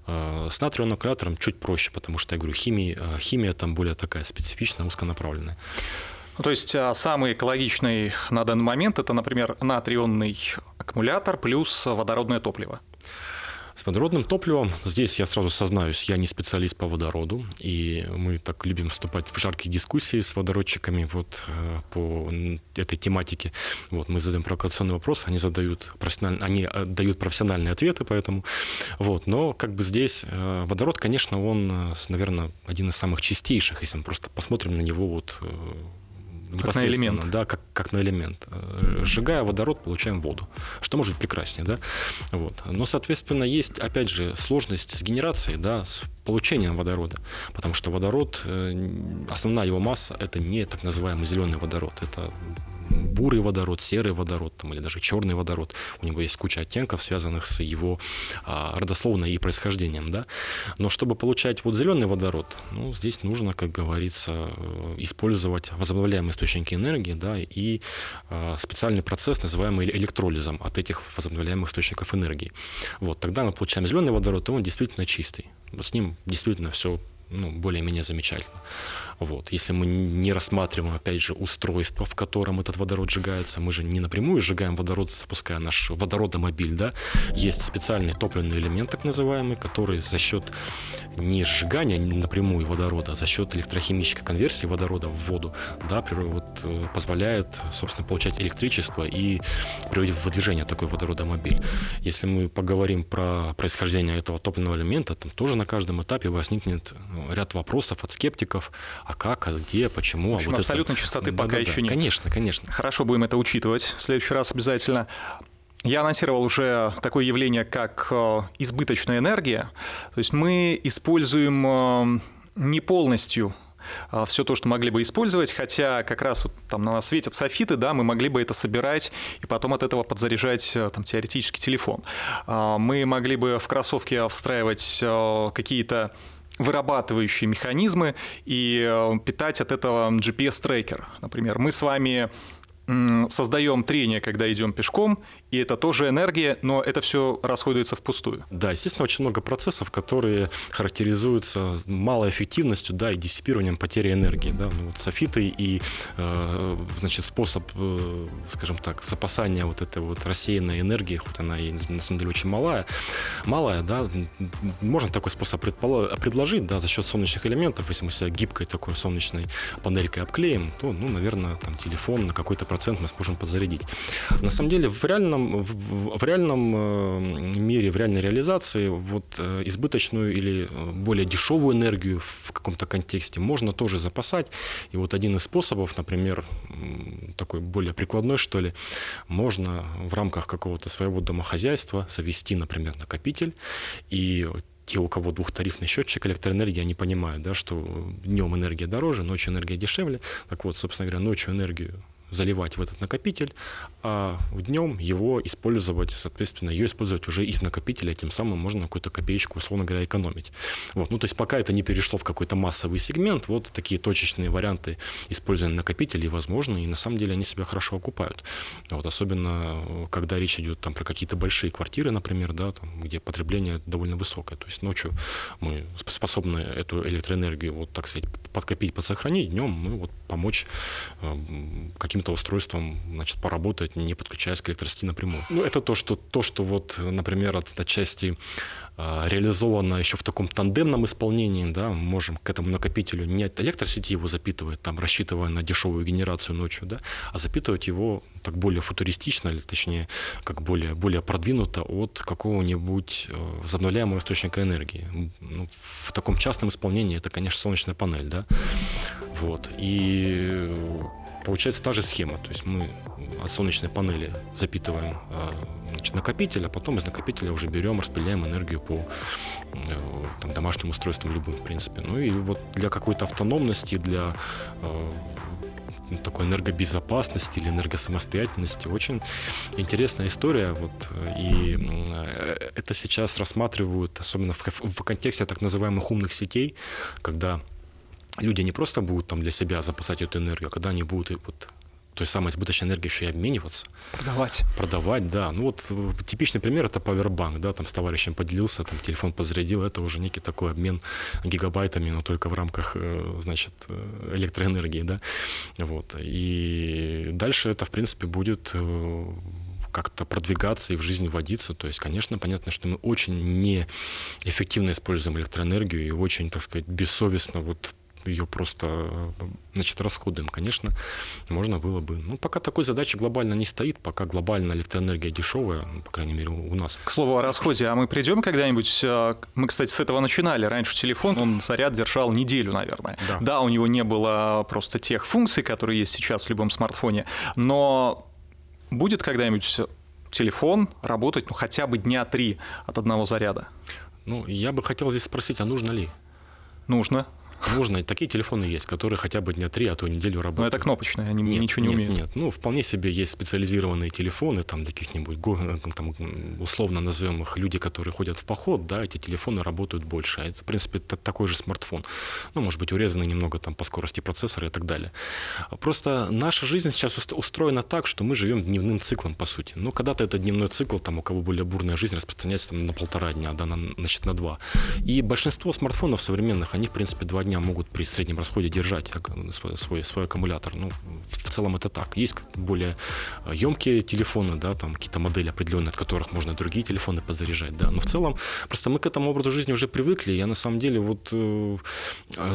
Speaker 2: А с натриевым аккумулятором чуть проще, потому что, я говорю, химия, э, химия там более такая специфичная, узконаправленная.
Speaker 1: Ну, то есть а, самый экологичный на данный момент это, например, натрионный аккумулятор плюс водородное топливо.
Speaker 2: С водородным топливом, здесь я сразу сознаюсь, я не специалист по водороду, и мы так любим вступать в жаркие дискуссии с водородчиками вот э, по этой тематике. Вот, мы задаем провокационный вопрос, они задают профессиональные, они э, дают профессиональные ответы, поэтому вот, но как бы здесь э, водород, конечно, он, наверное, один из самых чистейших, если мы просто посмотрим на него вот
Speaker 1: как на элемент.
Speaker 2: Да, как, как на элемент. Э, сжигая водород, получаем воду. Что может быть прекраснее, да? Вот. Но, соответственно, есть, опять же, сложность с генерацией, да, с получением водорода. Потому что водород, э, основная его масса, это не так называемый зеленый водород. Это бурый водород, серый водород там, или даже черный водород. У него есть куча оттенков, связанных с его а, родословной и происхождением. Да? Но чтобы получать вот зеленый водород, ну, здесь нужно, как говорится, э, использовать возобновляемые источники энергии да, и а, специальный процесс, называемый электролизом от этих возобновляемых источников энергии. Вот, тогда мы получаем зеленый водород, и он действительно чистый. С ним действительно все ну, более-менее замечательно. Вот. Если мы не рассматриваем, опять же, устройство, в котором этот водород сжигается, мы же не напрямую сжигаем водород, запуская наш водородомобиль, да, есть специальный топливный элемент, так называемый, который за счет не сжигания напрямую водорода, а за счет электрохимической конверсии водорода в воду, да, вот, э, позволяет, собственно, получать электричество и приводить в движение такой водородомобиль. Если мы поговорим про происхождение этого топливного элемента, там тоже на каждом этапе возникнет ну, ряд вопросов от скептиков, а как, а где, почему.
Speaker 1: В общем,
Speaker 2: а вот
Speaker 1: абсолютно
Speaker 2: это...
Speaker 1: чистоты да, пока да, еще да. нет.
Speaker 2: Конечно, конечно.
Speaker 1: Хорошо, будем это учитывать в следующий раз обязательно. Я анонсировал уже такое явление, как э, избыточная энергия. То есть мы используем э, не полностью э, все то, что могли бы использовать, хотя как раз вот там на нас светят софиты, да, мы могли бы это собирать и потом от этого подзаряжать там теоретически телефон. Мы могли бы в кроссовке встраивать какие-то вырабатывающие механизмы и э, питать от этого GPS-трекер. Например, мы с вами создаем трение, когда идем пешком, и это тоже энергия, но это все расходуется впустую.
Speaker 2: Да, естественно, очень много процессов, которые характеризуются малой эффективностью, да, и диссипированием потери энергии, да, ну, вот софиты и, э, значит, способ, э, скажем так, запасания вот этой вот рассеянной энергии, хоть она и на самом деле очень малая, малая, да, можно такой способ предложить, да, за счет солнечных элементов, если мы себя гибкой такой солнечной панелькой обклеим, то, ну, наверное, там телефон на какой-то процент мы сможем подзарядить. На самом деле, в реальном в, в реальном э, мире, в реальной реализации вот э, избыточную или э, более дешевую энергию в каком-то контексте можно тоже запасать. И вот один из способов, например, такой более прикладной, что ли, можно в рамках какого-то своего домохозяйства завести, например, накопитель и те, у кого двухтарифный счетчик электроэнергии, они понимают, да, что днем энергия дороже, ночью энергия дешевле. Так вот, собственно говоря, ночью энергию заливать в этот накопитель, а днем его использовать, соответственно, ее использовать уже из накопителя, тем самым можно какую-то копеечку, условно говоря, экономить. Вот. Ну, то есть пока это не перешло в какой-то массовый сегмент, вот такие точечные варианты использования накопителей возможны, и на самом деле они себя хорошо окупают. Вот. Особенно, когда речь идет там, про какие-то большие квартиры, например, да, там, где потребление довольно высокое. То есть ночью мы способны эту электроэнергию, вот так сказать, подкопить, подсохранить, днем мы вот помочь э, каким каким-то устройством значит, поработать, не подключаясь к электросети напрямую. Ну, это то, что, то, что вот, например, от отчасти а, реализовано еще в таком тандемном исполнении, да, мы можем к этому накопителю не от электросети его запитывать, там, рассчитывая на дешевую генерацию ночью, да, а запитывать его так более футуристично, или точнее, как более, более продвинуто от какого-нибудь э, возобновляемого источника энергии. Ну, в таком частном исполнении это, конечно, солнечная панель, да, вот, и получается та же схема, то есть мы от солнечной панели запитываем э, значит, накопитель, а потом из накопителя уже берем, распределяем энергию по э, там, домашним устройствам любым, в принципе. Ну и вот для какой-то автономности, для э, такой энергобезопасности или энергосамостоятельности. Очень интересная история. Вот, и это сейчас рассматривают, особенно в, в контексте так называемых умных сетей, когда люди не просто будут там для себя запасать эту энергию, а когда они будут вот той самой избыточной энергией еще и обмениваться.
Speaker 1: Продавать.
Speaker 2: Продавать, да. Ну вот э, типичный пример это Powerbank, да, там с товарищем поделился, там телефон подзарядил, это уже некий такой обмен гигабайтами, но только в рамках, э, значит, э, электроэнергии, да. Вот. И дальше это, в принципе, будет как-то продвигаться и в жизнь вводиться. То есть, конечно, понятно, что мы очень неэффективно используем электроэнергию и очень, так сказать, бессовестно вот ее просто значит, расходуем, конечно, можно было бы. Ну, пока такой задачи глобально не стоит, пока глобально электроэнергия дешевая, ну, по крайней мере, у нас.
Speaker 1: К слову о расходе, а мы придем когда-нибудь, э, мы, кстати, с этого начинали. Раньше телефон, он заряд держал неделю, наверное. Да, да у него не было просто тех функций, которые есть сейчас в любом смартфоне, но будет когда-нибудь телефон работать ну, хотя бы дня три от одного заряда?
Speaker 2: Ну, я бы хотел здесь спросить, а нужно ли?
Speaker 1: Нужно.
Speaker 2: Можно, и такие телефоны есть, которые хотя бы дня три, а то неделю работают.
Speaker 1: Но это кнопочные, они нет, ничего не
Speaker 2: нет,
Speaker 1: умеют.
Speaker 2: Нет, ну, вполне себе есть специализированные телефоны, там, для каких-нибудь, э, там, условно назовем их, люди, которые ходят в поход, да, эти телефоны работают больше. А это, в принципе, такой же смартфон. Ну, может быть, урезанный немного там по скорости процессора и так далее. Просто наша жизнь сейчас устроена так, что мы живем дневным циклом, по сути. Ну, когда-то это дневной цикл, там, у кого более бурная жизнь, распространяется там, на полтора дня, да, на, значит, на два. И большинство смартфонов современных, они, в принципе, два дня могут при среднем расходе держать свой, свой, свой аккумулятор. Ну, в целом это так. Есть более емкие телефоны, да, там какие-то модели определенные, от которых можно другие телефоны подзаряжать, да. Но в целом просто мы к этому образу жизни уже привыкли. Я на самом деле вот э,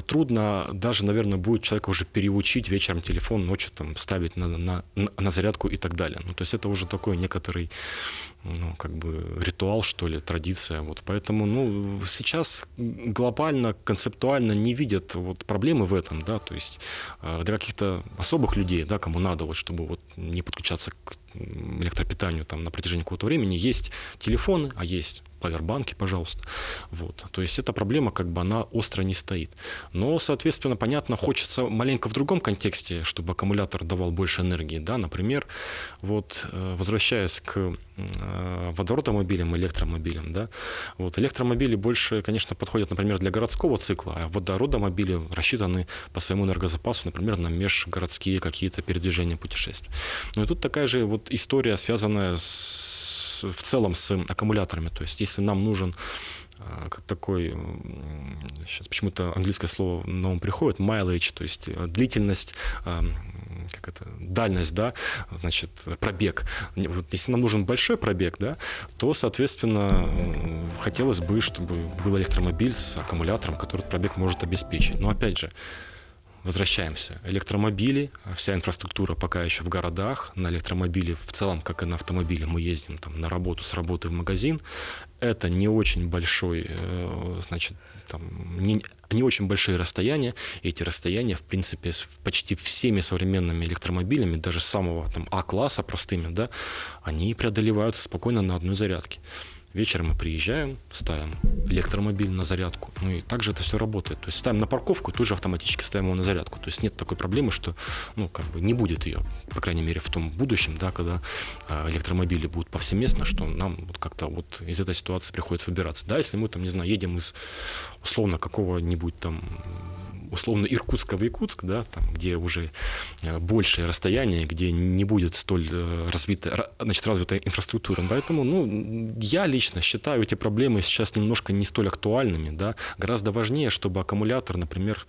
Speaker 2: трудно даже, наверное, будет человека уже переучить вечером телефон, ночью там ставить на, на, на зарядку и так далее. Ну, то есть это уже такой некоторый ну, как бы ритуал, что ли, традиция. Вот. Поэтому ну, сейчас глобально, концептуально не видят вот, проблемы в этом, да, то есть э, для каких-то особых людей, да, кому надо, вот, чтобы вот, не подключаться к электропитанию там, на протяжении какого-то времени, есть телефоны, а есть павербанки, пожалуйста. Вот. То есть эта проблема, как бы, она остро не стоит. Но, соответственно, понятно, хочется маленько в другом контексте, чтобы аккумулятор давал больше энергии. Да? Например, вот, э, возвращаясь к э, водородомобилям, электромобилям, да, вот, электромобили больше, конечно, подходят, например, для городского цикла, а водородомобили рассчитаны по своему энергозапасу, например, на межгородские какие-то передвижения, путешествия. Ну и тут такая же вот история, связанная с в целом с аккумуляторами. То есть если нам нужен как такой, сейчас почему-то английское слово на ум приходит, mileage, то есть э, длительность, а, как это, дальность, да, значит, пробег. Вот если нам нужен большой пробег, да, то, соответственно, хотелось бы, чтобы был электромобиль с аккумулятором, который этот пробег может обеспечить. Но опять же, возвращаемся. Электромобили, вся инфраструктура пока еще в городах. На электромобиле в целом, как и на автомобиле, мы ездим там, на работу, с работы в магазин. Это не очень большой, э, значит, там, не, не очень большие расстояния. Эти расстояния, в принципе, с почти всеми современными электромобилями, даже самого там А-класса простыми, да, они преодолеваются спокойно на одной зарядке. Вечером мы приезжаем, ставим электромобиль на зарядку. Ну и также это все работает. То есть ставим на парковку, тут же автоматически ставим его на зарядку. То есть нет такой проблемы, что ну, как бы не будет ее, по крайней мере, в том будущем, да, когда а, электромобили будут повсеместно, что нам вот как-то вот из этой ситуации приходится выбираться. Да, если мы там, не знаю, едем из условно какого-нибудь там условно Иркутска в Якутск, да, там, где уже э, большее расстояние, где не будет столь э, развита, значит, развитая инфраструктура. Поэтому, ну, я лично считаю эти проблемы сейчас немножко не столь актуальными, да. Гораздо важнее, чтобы аккумулятор, например,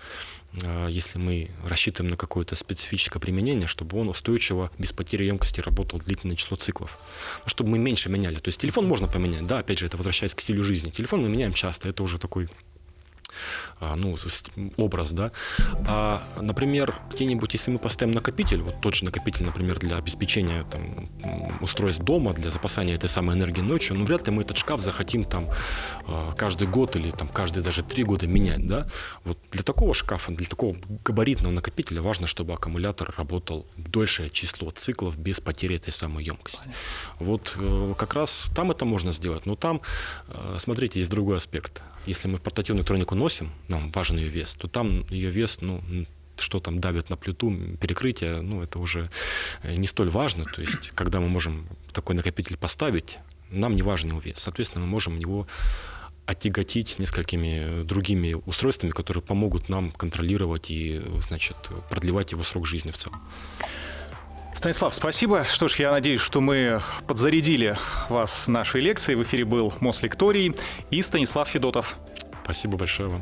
Speaker 2: э, если мы рассчитываем на какое-то специфическое применение, чтобы он устойчиво, без потери емкости работал длительное число циклов. Ну, чтобы мы меньше меняли. То есть телефон можно поменять, да, опять же, это возвращаясь к стилю жизни. Телефон мы меняем часто, это уже такой ну, образ, да. А, например, где-нибудь, если мы поставим накопитель, вот тот же накопитель, например, для обеспечения там, устройств дома, для запасания этой самой энергии ночью, ну, вряд ли мы этот шкаф захотим там а, каждый год или там каждые даже три года менять, да. Вот для такого шкафа, для такого габаритного накопителя важно, чтобы аккумулятор работал дольшее число циклов без потери этой самой емкости. Вот э, как раз там это можно сделать, но там, э, смотрите, есть другой аспект. Если мы портативную электронику носим, нам важен ее вес, то там ее вес, ну, что там давит на плиту, перекрытие, ну, это уже э, не столь важно. То есть, когда мы можем такой накопитель поставить, нам не важен его вес. Соответственно, мы можем его отяготить несколькими другими устройствами, которые помогут нам контролировать и, значит, продлевать его срок жизни в целом.
Speaker 1: Станислав, спасибо. Что ж, я надеюсь, что мы подзарядили вас нашей лекцией. В эфире был Мослекторий и Станислав Федотов.
Speaker 2: Спасибо большое вам.